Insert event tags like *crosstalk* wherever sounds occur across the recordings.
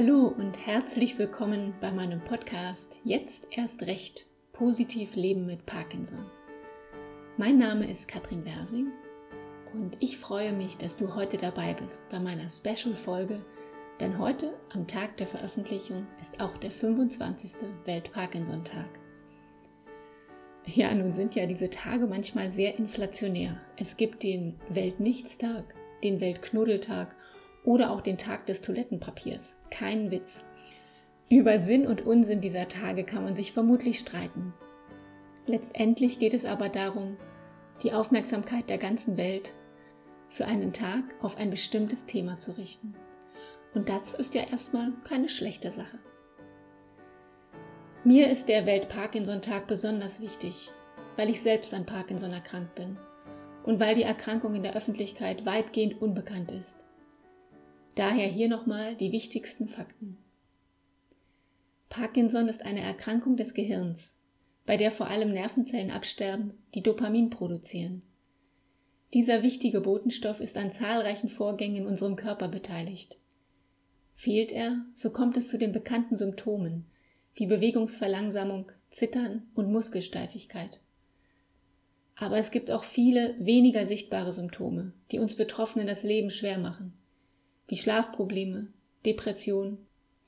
Hallo und herzlich willkommen bei meinem Podcast Jetzt erst recht positiv leben mit Parkinson. Mein Name ist Katrin Wersing und ich freue mich, dass du heute dabei bist bei meiner Special-Folge, denn heute, am Tag der Veröffentlichung, ist auch der 25. Welt-Parkinson-Tag. Ja, nun sind ja diese Tage manchmal sehr inflationär. Es gibt den Weltnichtstag, den Weltknuddeltag oder auch den Tag des Toilettenpapiers. Kein Witz. Über Sinn und Unsinn dieser Tage kann man sich vermutlich streiten. Letztendlich geht es aber darum, die Aufmerksamkeit der ganzen Welt für einen Tag auf ein bestimmtes Thema zu richten. Und das ist ja erstmal keine schlechte Sache. Mir ist der Welt-Parkinson-Tag besonders wichtig, weil ich selbst an Parkinson erkrankt bin und weil die Erkrankung in der Öffentlichkeit weitgehend unbekannt ist. Daher hier nochmal die wichtigsten Fakten. Parkinson ist eine Erkrankung des Gehirns, bei der vor allem Nervenzellen absterben, die Dopamin produzieren. Dieser wichtige Botenstoff ist an zahlreichen Vorgängen in unserem Körper beteiligt. Fehlt er, so kommt es zu den bekannten Symptomen wie Bewegungsverlangsamung, Zittern und Muskelsteifigkeit. Aber es gibt auch viele weniger sichtbare Symptome, die uns Betroffenen das Leben schwer machen wie Schlafprobleme, Depression,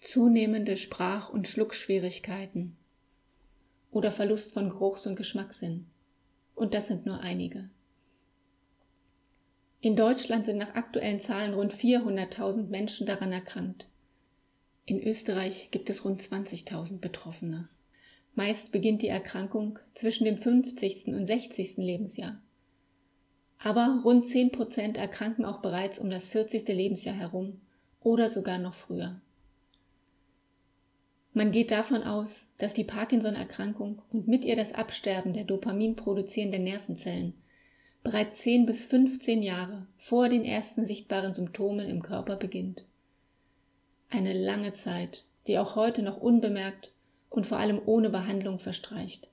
zunehmende Sprach- und Schluckschwierigkeiten oder Verlust von Geruchs- und Geschmackssinn. Und das sind nur einige. In Deutschland sind nach aktuellen Zahlen rund 400.000 Menschen daran erkrankt. In Österreich gibt es rund 20.000 Betroffene. Meist beginnt die Erkrankung zwischen dem 50. und 60. Lebensjahr. Aber rund 10 Prozent erkranken auch bereits um das 40. Lebensjahr herum oder sogar noch früher. Man geht davon aus, dass die Parkinson-Erkrankung und mit ihr das Absterben der Dopamin produzierenden Nervenzellen bereits 10 bis 15 Jahre vor den ersten sichtbaren Symptomen im Körper beginnt. Eine lange Zeit, die auch heute noch unbemerkt und vor allem ohne Behandlung verstreicht.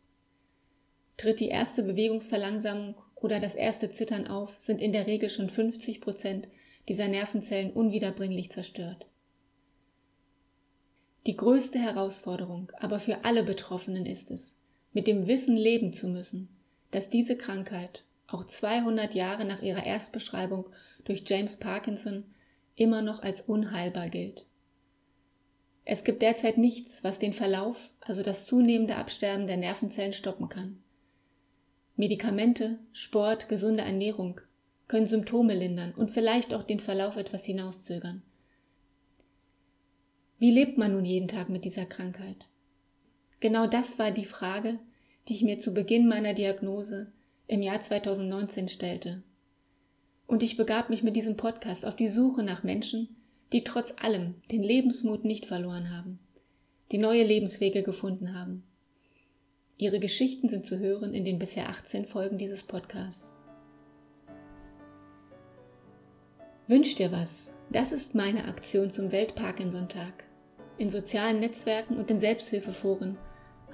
Tritt die erste Bewegungsverlangsamung oder das erste Zittern auf, sind in der Regel schon 50 Prozent dieser Nervenzellen unwiederbringlich zerstört. Die größte Herausforderung aber für alle Betroffenen ist es, mit dem Wissen leben zu müssen, dass diese Krankheit auch 200 Jahre nach ihrer Erstbeschreibung durch James Parkinson immer noch als unheilbar gilt. Es gibt derzeit nichts, was den Verlauf, also das zunehmende Absterben der Nervenzellen stoppen kann. Medikamente, Sport, gesunde Ernährung können Symptome lindern und vielleicht auch den Verlauf etwas hinauszögern. Wie lebt man nun jeden Tag mit dieser Krankheit? Genau das war die Frage, die ich mir zu Beginn meiner Diagnose im Jahr 2019 stellte. Und ich begab mich mit diesem Podcast auf die Suche nach Menschen, die trotz allem den Lebensmut nicht verloren haben, die neue Lebenswege gefunden haben Ihre Geschichten sind zu hören in den bisher 18 Folgen dieses Podcasts. Wünsch dir was. Das ist meine Aktion zum Welt-Parkinson-Tag. In sozialen Netzwerken und in Selbsthilfeforen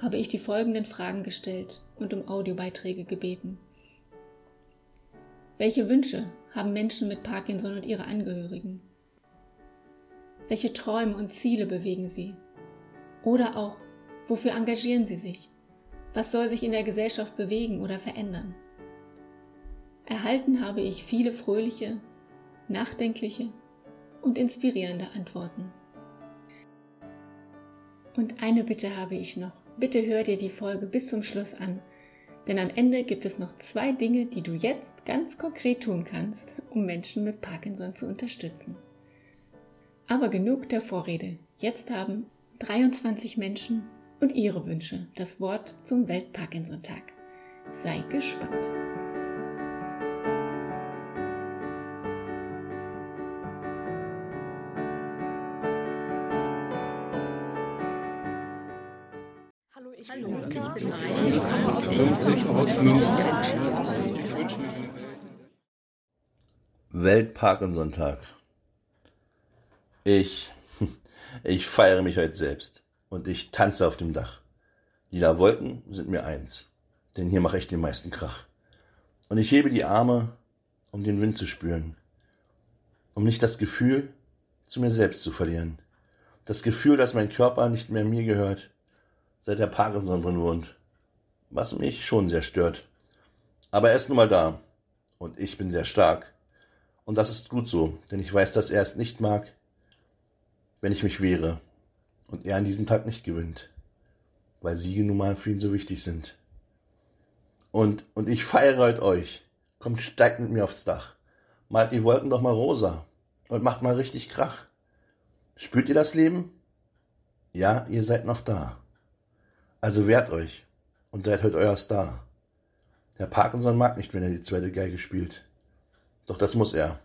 habe ich die folgenden Fragen gestellt und um Audiobeiträge gebeten. Welche Wünsche haben Menschen mit Parkinson und ihre Angehörigen? Welche Träume und Ziele bewegen sie? Oder auch, wofür engagieren sie sich? Was soll sich in der Gesellschaft bewegen oder verändern? Erhalten habe ich viele fröhliche, nachdenkliche und inspirierende Antworten. Und eine Bitte habe ich noch. Bitte hör dir die Folge bis zum Schluss an, denn am Ende gibt es noch zwei Dinge, die du jetzt ganz konkret tun kannst, um Menschen mit Parkinson zu unterstützen. Aber genug der Vorrede. Jetzt haben 23 Menschen und ihre Wünsche das Wort zum Welt-Parkinson-Tag. Sei gespannt. Hallo, ich bin Welt-Parkinson-Tag. Ich, *laughs* ich feiere mich heute selbst und ich tanze auf dem Dach. Lila Wolken sind mir eins, denn hier mache ich den meisten Krach. Und ich hebe die Arme, um den Wind zu spüren, um nicht das Gefühl zu mir selbst zu verlieren. Das Gefühl, dass mein Körper nicht mehr mir gehört, seit der Parkinson drin wohnt. Was mich schon sehr stört. Aber er ist nun mal da. Und ich bin sehr stark. Und das ist gut so, denn ich weiß, dass er es nicht mag, wenn ich mich wehre. Und er an diesem Tag nicht gewinnt. Weil Siege nun mal für ihn so wichtig sind. Und, und ich feiere heute euch. Kommt, steigt mit mir aufs Dach. Malt die Wolken doch mal rosa. Und macht mal richtig Krach. Spürt ihr das Leben? Ja, ihr seid noch da. Also wehrt euch und seid heute euer Star. Herr Parkinson mag nicht, wenn er die zweite Geige spielt. Doch das muss er,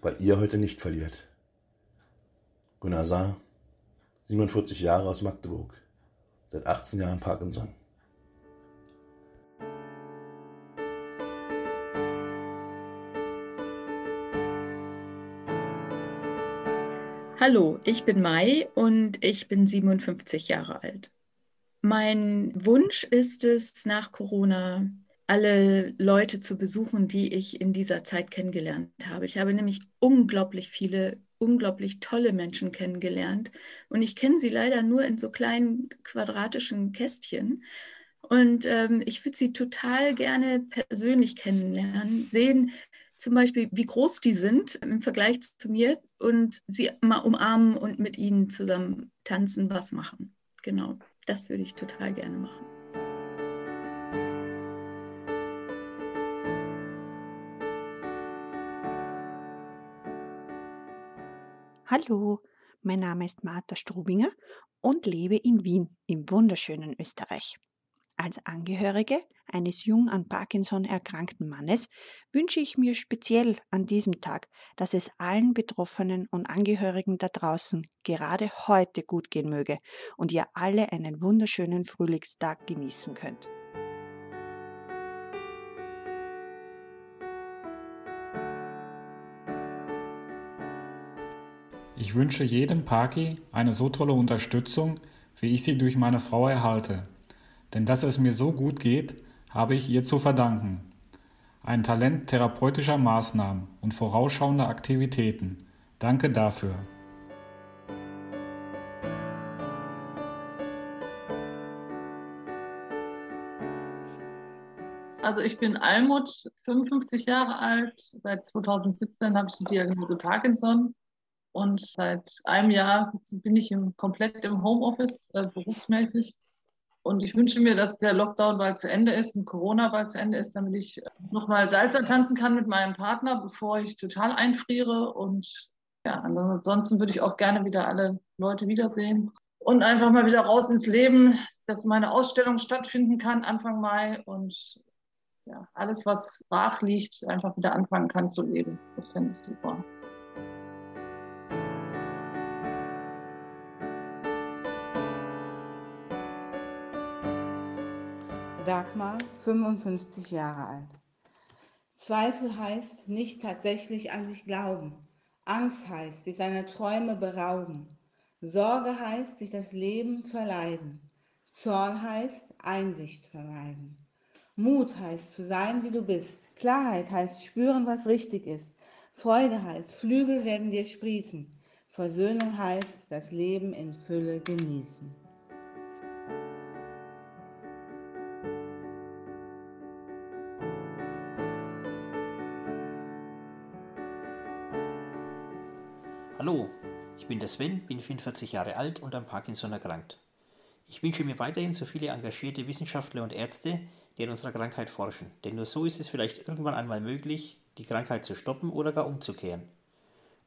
weil ihr heute nicht verliert. Gunnar Saar, 47 Jahre aus Magdeburg, seit 18 Jahren Parkinson. Hallo, ich bin Mai und ich bin 57 Jahre alt. Mein Wunsch ist es, nach Corona alle Leute zu besuchen, die ich in dieser Zeit kennengelernt habe. Ich habe nämlich unglaublich viele, unglaublich tolle Menschen kennengelernt und ich kenne sie leider nur in so kleinen quadratischen Kästchen. Und ähm, ich würde sie total gerne persönlich kennenlernen, sehen, zum Beispiel, wie groß die sind im Vergleich zu mir und sie mal umarmen und mit ihnen zusammen tanzen, was machen. Genau, das würde ich total gerne machen. Hallo, mein Name ist Martha Strubinger und lebe in Wien im wunderschönen Österreich. Als Angehörige eines jung an Parkinson erkrankten Mannes wünsche ich mir speziell an diesem Tag, dass es allen Betroffenen und Angehörigen da draußen gerade heute gut gehen möge und ihr alle einen wunderschönen Frühlingstag genießen könnt. Ich wünsche jedem Paki eine so tolle Unterstützung, wie ich sie durch meine Frau erhalte. Denn dass es mir so gut geht, habe ich ihr zu verdanken. Ein Talent therapeutischer Maßnahmen und vorausschauender Aktivitäten. Danke dafür. Also ich bin Almut, 55 Jahre alt. Seit 2017 habe ich die Diagnose Parkinson und seit einem Jahr bin ich im, komplett im Homeoffice äh, berufsmäßig und ich wünsche mir, dass der Lockdown bald zu Ende ist und Corona bald zu Ende ist, damit ich nochmal Salsa tanzen kann mit meinem Partner, bevor ich total einfriere. Und ja, ansonsten würde ich auch gerne wieder alle Leute wiedersehen und einfach mal wieder raus ins Leben, dass meine Ausstellung stattfinden kann Anfang Mai und ja, alles, was brach liegt, einfach wieder anfangen kann zu leben. Das fände ich super. Dagmar, 55 Jahre alt. Zweifel heißt nicht tatsächlich an sich glauben. Angst heißt sich seiner Träume berauben. Sorge heißt sich das Leben verleiden. Zorn heißt Einsicht vermeiden. Mut heißt zu sein, wie du bist. Klarheit heißt spüren, was richtig ist. Freude heißt Flügel werden dir sprießen. Versöhnung heißt das Leben in Fülle genießen. Bin der Sven, bin 44 Jahre alt und an Parkinson erkrankt. Ich wünsche mir weiterhin so viele engagierte Wissenschaftler und Ärzte, die an unserer Krankheit forschen, denn nur so ist es vielleicht irgendwann einmal möglich, die Krankheit zu stoppen oder gar umzukehren.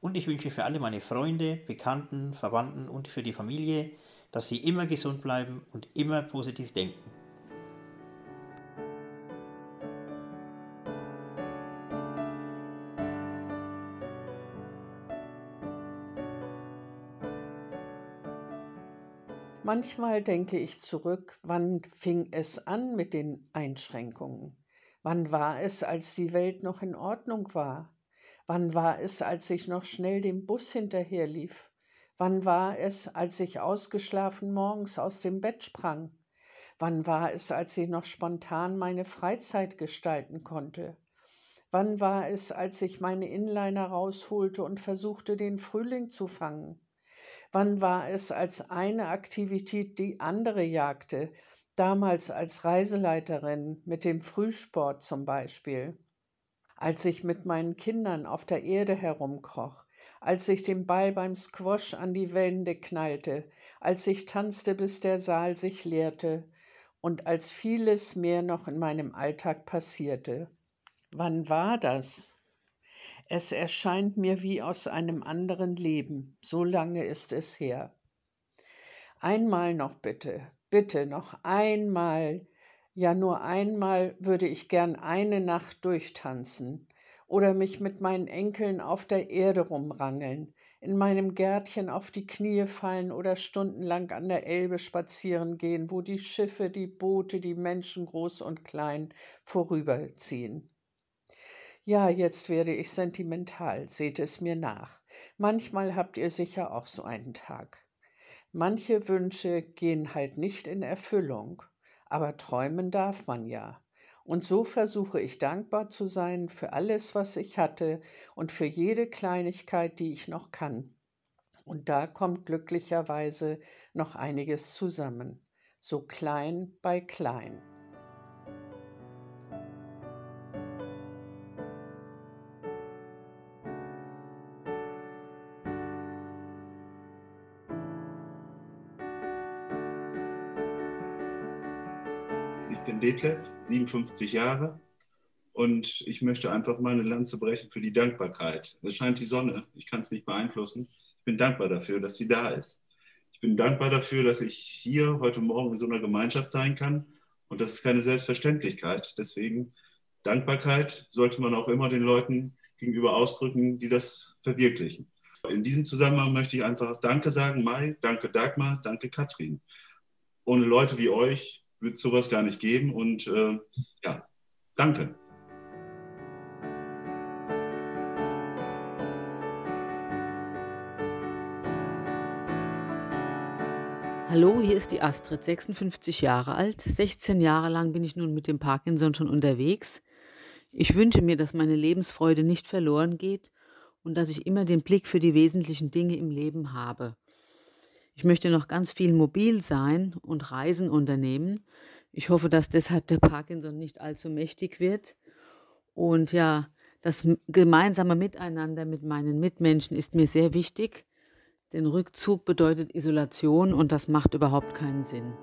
Und ich wünsche für alle meine Freunde, Bekannten, Verwandten und für die Familie, dass sie immer gesund bleiben und immer positiv denken. Manchmal denke ich zurück, wann fing es an mit den Einschränkungen? Wann war es, als die Welt noch in Ordnung war? Wann war es, als ich noch schnell dem Bus hinterherlief? Wann war es, als ich ausgeschlafen morgens aus dem Bett sprang? Wann war es, als ich noch spontan meine Freizeit gestalten konnte? Wann war es, als ich meine Inliner rausholte und versuchte, den Frühling zu fangen? Wann war es als eine Aktivität die andere jagte, damals als Reiseleiterin mit dem Frühsport zum Beispiel? Als ich mit meinen Kindern auf der Erde herumkroch, als ich den Ball beim Squash an die Wände knallte, als ich tanzte, bis der Saal sich leerte und als vieles mehr noch in meinem Alltag passierte. Wann war das? Es erscheint mir wie aus einem anderen Leben, so lange ist es her. Einmal noch bitte, bitte noch einmal, ja nur einmal würde ich gern eine Nacht durchtanzen, oder mich mit meinen Enkeln auf der Erde rumrangeln, in meinem Gärtchen auf die Knie fallen oder stundenlang an der Elbe spazieren gehen, wo die Schiffe, die Boote, die Menschen groß und klein vorüberziehen. Ja, jetzt werde ich sentimental, seht es mir nach. Manchmal habt ihr sicher auch so einen Tag. Manche Wünsche gehen halt nicht in Erfüllung, aber träumen darf man ja. Und so versuche ich dankbar zu sein für alles, was ich hatte und für jede Kleinigkeit, die ich noch kann. Und da kommt glücklicherweise noch einiges zusammen, so klein bei klein. Detlef, 57 Jahre und ich möchte einfach mal eine Lanze brechen für die Dankbarkeit. Es scheint die Sonne, ich kann es nicht beeinflussen. Ich bin dankbar dafür, dass sie da ist. Ich bin dankbar dafür, dass ich hier heute Morgen in so einer Gemeinschaft sein kann und das ist keine Selbstverständlichkeit. Deswegen Dankbarkeit sollte man auch immer den Leuten gegenüber ausdrücken, die das verwirklichen. In diesem Zusammenhang möchte ich einfach Danke sagen, Mai, danke Dagmar, danke Katrin. Ohne Leute wie euch wird sowas gar nicht geben. Und äh, ja, danke. Hallo, hier ist die Astrid, 56 Jahre alt. 16 Jahre lang bin ich nun mit dem Parkinson schon unterwegs. Ich wünsche mir, dass meine Lebensfreude nicht verloren geht und dass ich immer den Blick für die wesentlichen Dinge im Leben habe. Ich möchte noch ganz viel mobil sein und Reisen unternehmen. Ich hoffe, dass deshalb der Parkinson nicht allzu mächtig wird. Und ja, das gemeinsame Miteinander mit meinen Mitmenschen ist mir sehr wichtig. Denn Rückzug bedeutet Isolation und das macht überhaupt keinen Sinn.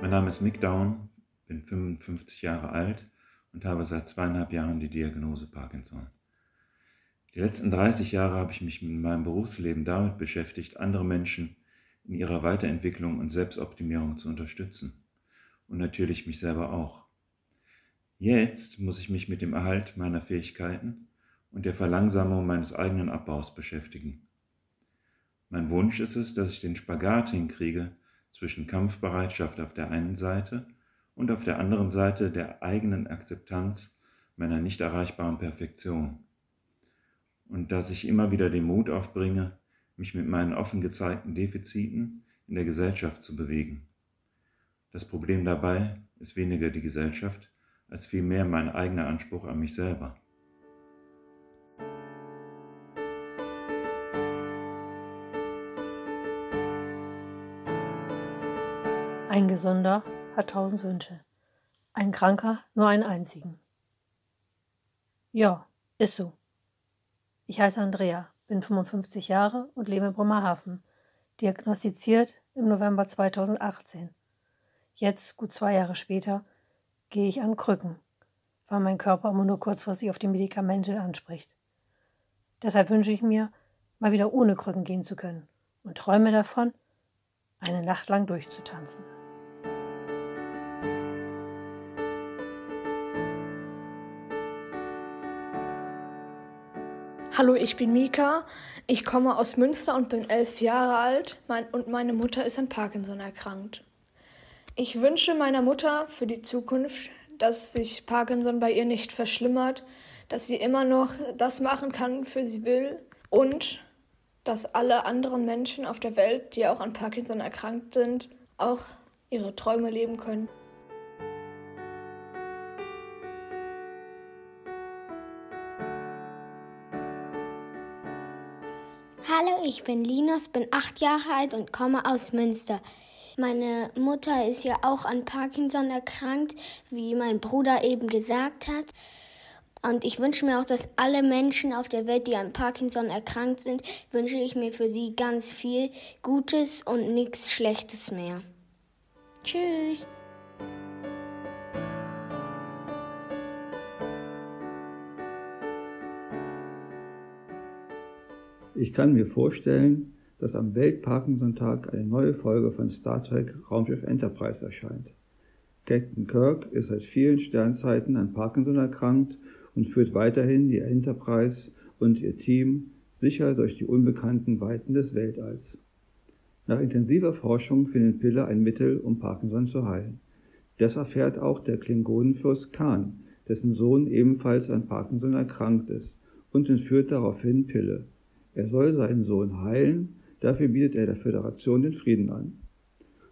Mein Name ist Mick Down, bin 55 Jahre alt und habe seit zweieinhalb Jahren die Diagnose Parkinson. Die letzten 30 Jahre habe ich mich in meinem Berufsleben damit beschäftigt, andere Menschen in ihrer Weiterentwicklung und Selbstoptimierung zu unterstützen. Und natürlich mich selber auch. Jetzt muss ich mich mit dem Erhalt meiner Fähigkeiten und der Verlangsamung meines eigenen Abbaus beschäftigen. Mein Wunsch ist es, dass ich den Spagat hinkriege zwischen Kampfbereitschaft auf der einen Seite und auf der anderen Seite der eigenen Akzeptanz meiner nicht erreichbaren Perfektion. Und dass ich immer wieder den Mut aufbringe, mich mit meinen offen gezeigten Defiziten in der Gesellschaft zu bewegen. Das Problem dabei ist weniger die Gesellschaft, als vielmehr mein eigener Anspruch an mich selber. Ein Gesunder hat tausend Wünsche, ein Kranker nur einen einzigen. Ja, ist so. Ich heiße Andrea, bin 55 Jahre und lebe in Bremerhaven, diagnostiziert im November 2018. Jetzt, gut zwei Jahre später, gehe ich an Krücken, weil mein Körper immer nur kurzfristig auf die Medikamente anspricht. Deshalb wünsche ich mir, mal wieder ohne Krücken gehen zu können und träume davon, eine Nacht lang durchzutanzen. Hallo, ich bin Mika. Ich komme aus Münster und bin elf Jahre alt mein, und meine Mutter ist an Parkinson erkrankt. Ich wünsche meiner Mutter für die Zukunft, dass sich Parkinson bei ihr nicht verschlimmert, dass sie immer noch das machen kann, für sie will und dass alle anderen Menschen auf der Welt, die auch an Parkinson erkrankt sind, auch ihre Träume leben können. Hallo, ich bin Linus, bin acht Jahre alt und komme aus Münster. Meine Mutter ist ja auch an Parkinson erkrankt, wie mein Bruder eben gesagt hat. Und ich wünsche mir auch, dass alle Menschen auf der Welt, die an Parkinson erkrankt sind, wünsche ich mir für sie ganz viel Gutes und nichts Schlechtes mehr. Tschüss. Ich kann mir vorstellen, dass am Welt-Parkinson-Tag eine neue Folge von Star Trek Raumschiff Enterprise erscheint. Captain Kirk ist seit vielen Sternzeiten an Parkinson erkrankt und führt weiterhin die Enterprise und ihr Team sicher durch die unbekannten Weiten des Weltalls. Nach intensiver Forschung findet Pille ein Mittel, um Parkinson zu heilen. Das erfährt auch der Klingonenfürst Khan, dessen Sohn ebenfalls an Parkinson erkrankt ist, und entführt daraufhin Pille. Er soll seinen Sohn heilen, dafür bietet er der Föderation den Frieden an.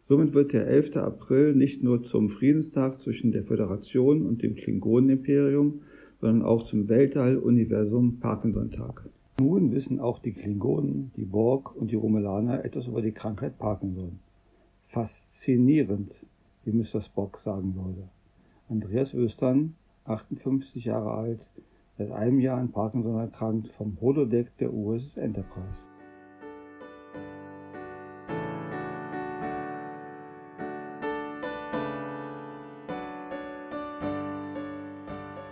Somit wird der 11. April nicht nur zum Friedenstag zwischen der Föderation und dem Klingonenimperium, sondern auch zum Weltall-Universum Parkinson-Tag. Nun wissen auch die Klingonen, die Borg und die Romulaner etwas über die Krankheit Parkinson. Faszinierend, wie Mr. Spock sagen würde. Andreas Östern, 58 Jahre alt, seit einem Jahr an Parkinson erkrankt, vom Holodeck der USS Enterprise.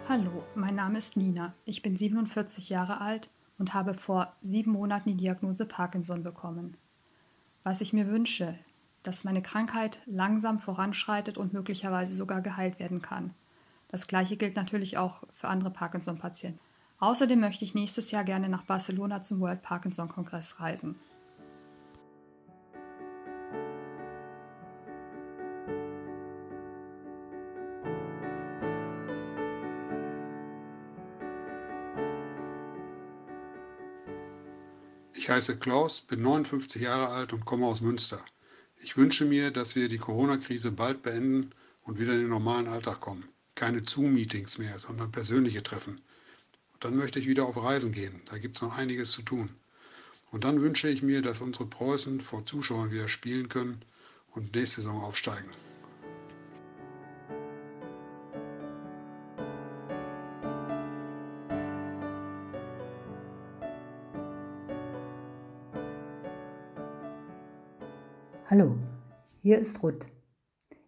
Hallo, mein Name ist Nina. Ich bin 47 Jahre alt und habe vor sieben Monaten die Diagnose Parkinson bekommen. Was ich mir wünsche, dass meine Krankheit langsam voranschreitet und möglicherweise sogar geheilt werden kann. Das gleiche gilt natürlich auch für andere Parkinson-Patienten. Außerdem möchte ich nächstes Jahr gerne nach Barcelona zum World Parkinson Kongress reisen. Ich heiße Klaus, bin 59 Jahre alt und komme aus Münster. Ich wünsche mir, dass wir die Corona-Krise bald beenden und wieder in den normalen Alltag kommen. Keine Zoom-Meetings mehr, sondern persönliche Treffen. Und dann möchte ich wieder auf Reisen gehen. Da gibt es noch einiges zu tun. Und dann wünsche ich mir, dass unsere Preußen vor Zuschauern wieder spielen können und nächste Saison aufsteigen. Hallo, hier ist Ruth.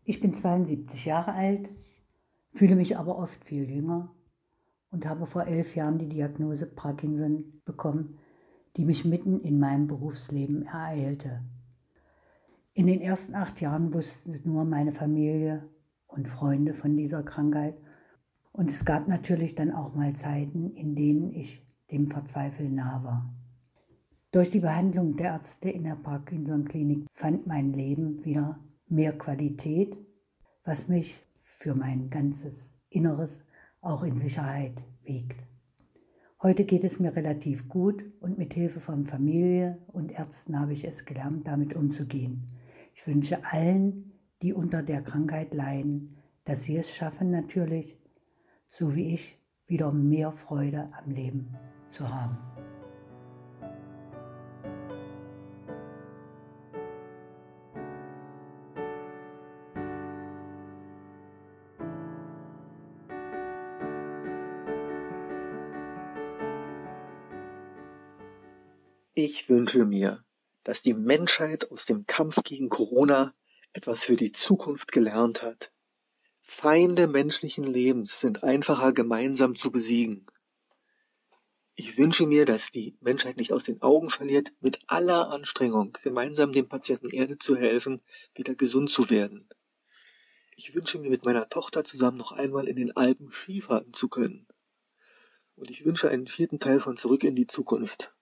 Ich bin 72 Jahre alt, fühle mich aber oft viel jünger und habe vor elf Jahren die Diagnose Parkinson bekommen, die mich mitten in meinem Berufsleben ereilte. In den ersten acht Jahren wusste nur meine Familie und Freunde von dieser Krankheit. Und es gab natürlich dann auch mal Zeiten, in denen ich dem Verzweifeln nah war. Durch die Behandlung der Ärzte in der Parkinson-Klinik fand mein Leben wieder mehr Qualität, was mich für mein ganzes Inneres auch in Sicherheit wiegt. Heute geht es mir relativ gut und mit Hilfe von Familie und Ärzten habe ich es gelernt, damit umzugehen. Ich wünsche allen, die unter der Krankheit leiden, dass sie es schaffen, natürlich, so wie ich, wieder mehr Freude am Leben zu haben. Ich wünsche mir, dass die Menschheit aus dem Kampf gegen Corona etwas für die Zukunft gelernt hat. Feinde menschlichen Lebens sind einfacher gemeinsam zu besiegen. Ich wünsche mir, dass die Menschheit nicht aus den Augen verliert, mit aller Anstrengung gemeinsam dem Patienten Erde zu helfen, wieder gesund zu werden. Ich wünsche mir mit meiner Tochter zusammen noch einmal in den Alpen Skifahren zu können. Und ich wünsche einen vierten Teil von Zurück in die Zukunft.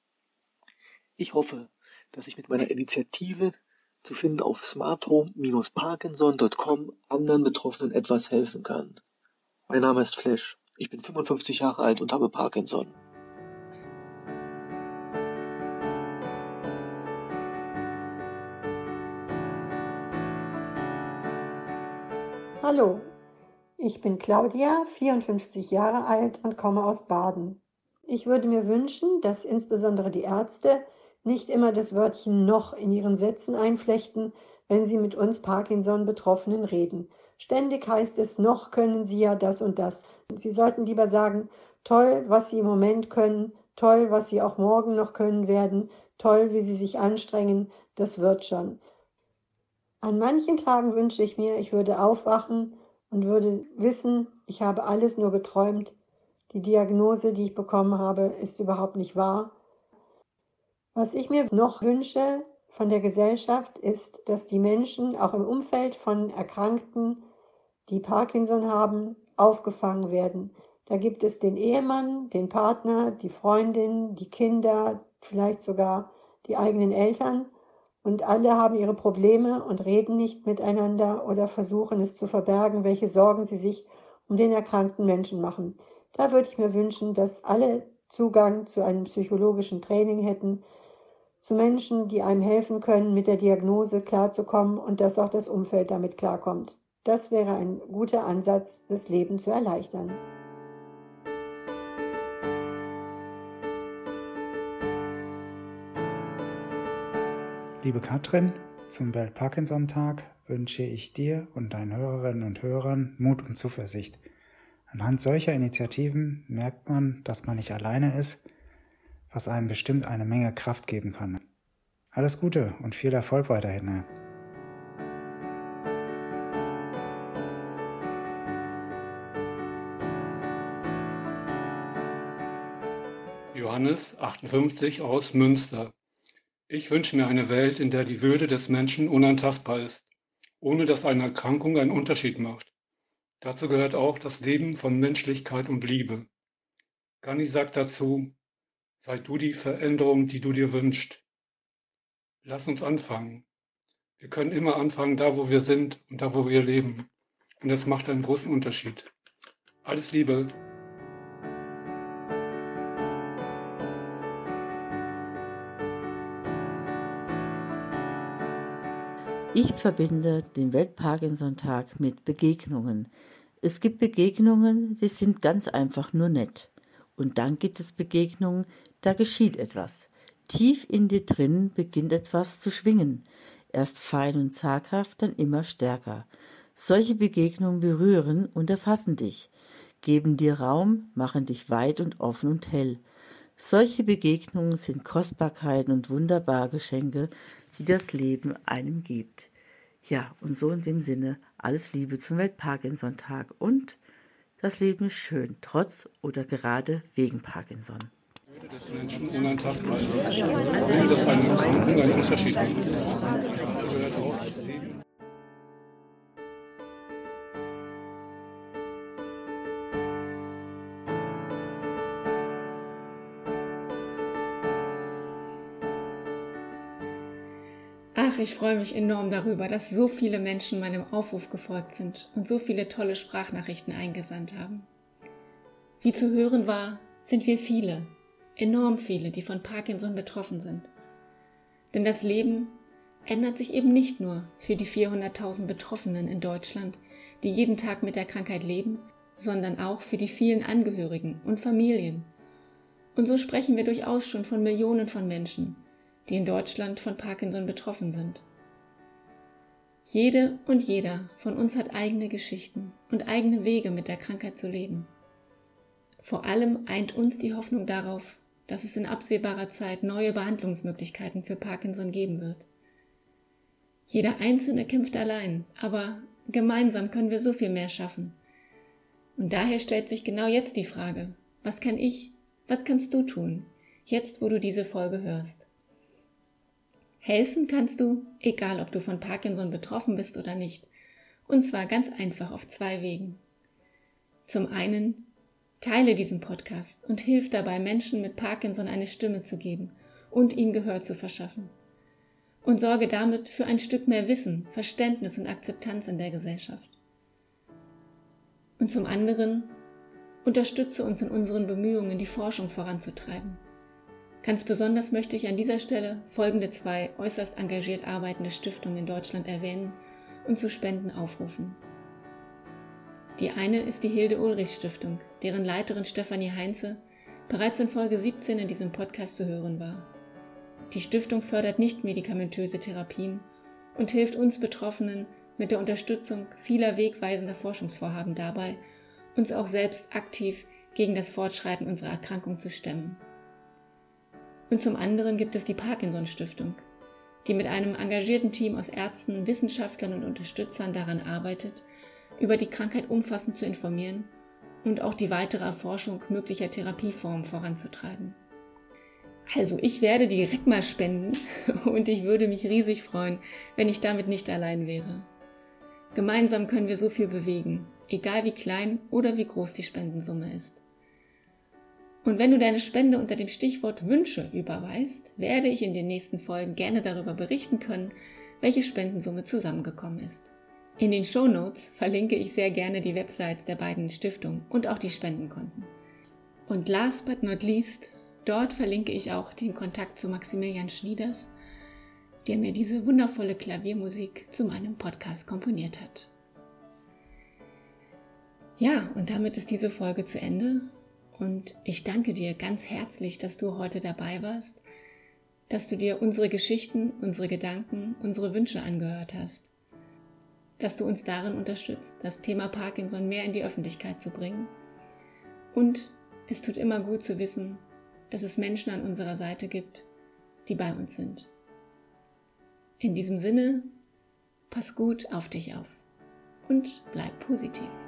Ich hoffe, dass ich mit meiner Initiative zu finden auf smarthome-parkinson.com anderen Betroffenen etwas helfen kann. Mein Name ist Flash. Ich bin 55 Jahre alt und habe Parkinson. Hallo, ich bin Claudia, 54 Jahre alt und komme aus Baden. Ich würde mir wünschen, dass insbesondere die Ärzte nicht immer das Wörtchen noch in ihren Sätzen einflechten, wenn sie mit uns Parkinson-Betroffenen reden. Ständig heißt es, noch können sie ja das und das. Sie sollten lieber sagen, toll, was sie im Moment können, toll, was sie auch morgen noch können werden, toll, wie sie sich anstrengen, das wird schon. An manchen Tagen wünsche ich mir, ich würde aufwachen und würde wissen, ich habe alles nur geträumt. Die Diagnose, die ich bekommen habe, ist überhaupt nicht wahr. Was ich mir noch wünsche von der Gesellschaft ist, dass die Menschen auch im Umfeld von Erkrankten, die Parkinson haben, aufgefangen werden. Da gibt es den Ehemann, den Partner, die Freundin, die Kinder, vielleicht sogar die eigenen Eltern. Und alle haben ihre Probleme und reden nicht miteinander oder versuchen es zu verbergen, welche Sorgen sie sich um den erkrankten Menschen machen. Da würde ich mir wünschen, dass alle Zugang zu einem psychologischen Training hätten, zu Menschen, die einem helfen können, mit der Diagnose klarzukommen und dass auch das Umfeld damit klarkommt. Das wäre ein guter Ansatz, das Leben zu erleichtern. Liebe Katrin, zum Welt-Parkinson-Tag wünsche ich dir und deinen Hörerinnen und Hörern Mut und Zuversicht. Anhand solcher Initiativen merkt man, dass man nicht alleine ist, was einem bestimmt eine Menge Kraft geben kann. Alles Gute und viel Erfolg weiterhin. Johannes, 58, aus Münster. Ich wünsche mir eine Welt, in der die Würde des Menschen unantastbar ist, ohne dass eine Erkrankung einen Unterschied macht. Dazu gehört auch das Leben von Menschlichkeit und Liebe. Gandhi sagt dazu, sei du die Veränderung, die du dir wünschst. Lass uns anfangen. Wir können immer anfangen, da wo wir sind und da wo wir leben. Und das macht einen großen Unterschied. Alles Liebe. Ich verbinde den Welt-Parkinson-Tag mit Begegnungen. Es gibt Begegnungen, die sind ganz einfach nur nett. Und dann gibt es Begegnungen, da geschieht etwas. Tief in dir drin beginnt etwas zu schwingen. Erst fein und zaghaft, dann immer stärker. Solche Begegnungen berühren und erfassen dich, geben dir Raum, machen dich weit und offen und hell. Solche Begegnungen sind Kostbarkeiten und wunderbare Geschenke, die das Leben einem gibt. Ja, und so in dem Sinne, alles Liebe zum Welt-Parkinson-Tag und das Leben ist schön, trotz oder gerade wegen Parkinson. Ach, ich freue mich enorm darüber, dass so viele Menschen meinem Aufruf gefolgt sind und so viele tolle Sprachnachrichten eingesandt haben. Wie zu hören war, sind wir viele, enorm viele, die von Parkinson betroffen sind. Denn das Leben ändert sich eben nicht nur für die 400.000 Betroffenen in Deutschland, die jeden Tag mit der Krankheit leben, sondern auch für die vielen Angehörigen und Familien. Und so sprechen wir durchaus schon von Millionen von Menschen, die in Deutschland von Parkinson betroffen sind. Jede und jeder von uns hat eigene Geschichten und eigene Wege mit der Krankheit zu leben. Vor allem eint uns die Hoffnung darauf, dass es in absehbarer Zeit neue Behandlungsmöglichkeiten für Parkinson geben wird. Jeder Einzelne kämpft allein, aber gemeinsam können wir so viel mehr schaffen. Und daher stellt sich genau jetzt die Frage, was kann ich, was kannst du tun, jetzt wo du diese Folge hörst? Helfen kannst du, egal ob du von Parkinson betroffen bist oder nicht. Und zwar ganz einfach auf zwei Wegen. Zum einen, teile diesen Podcast und hilf dabei, Menschen mit Parkinson eine Stimme zu geben und ihnen Gehör zu verschaffen. Und sorge damit für ein Stück mehr Wissen, Verständnis und Akzeptanz in der Gesellschaft. Und zum anderen, unterstütze uns in unseren Bemühungen, die Forschung voranzutreiben. Ganz besonders möchte ich an dieser Stelle folgende zwei äußerst engagiert arbeitende Stiftungen in Deutschland erwähnen und zu Spenden aufrufen. Die eine ist die Hilde Ulrich Stiftung, deren Leiterin Stefanie Heinze bereits in Folge 17 in diesem Podcast zu hören war. Die Stiftung fördert nicht medikamentöse Therapien und hilft uns Betroffenen mit der Unterstützung vieler wegweisender Forschungsvorhaben dabei, uns auch selbst aktiv gegen das Fortschreiten unserer Erkrankung zu stemmen. Und zum anderen gibt es die Parkinson Stiftung, die mit einem engagierten Team aus Ärzten, Wissenschaftlern und Unterstützern daran arbeitet, über die Krankheit umfassend zu informieren und auch die weitere Erforschung möglicher Therapieformen voranzutreiben. Also ich werde direkt mal spenden *laughs* und ich würde mich riesig freuen, wenn ich damit nicht allein wäre. Gemeinsam können wir so viel bewegen, egal wie klein oder wie groß die Spendensumme ist. Und wenn du deine Spende unter dem Stichwort Wünsche überweist, werde ich in den nächsten Folgen gerne darüber berichten können, welche Spendensumme zusammengekommen ist. In den Show Notes verlinke ich sehr gerne die Websites der beiden Stiftungen und auch die Spendenkonten. Und last but not least, dort verlinke ich auch den Kontakt zu Maximilian Schnieders, der mir diese wundervolle Klaviermusik zu meinem Podcast komponiert hat. Ja, und damit ist diese Folge zu Ende und ich danke dir ganz herzlich, dass du heute dabei warst, dass du dir unsere Geschichten, unsere Gedanken, unsere Wünsche angehört hast dass du uns darin unterstützt, das Thema Parkinson mehr in die Öffentlichkeit zu bringen. Und es tut immer gut zu wissen, dass es Menschen an unserer Seite gibt, die bei uns sind. In diesem Sinne, pass gut auf dich auf und bleib positiv.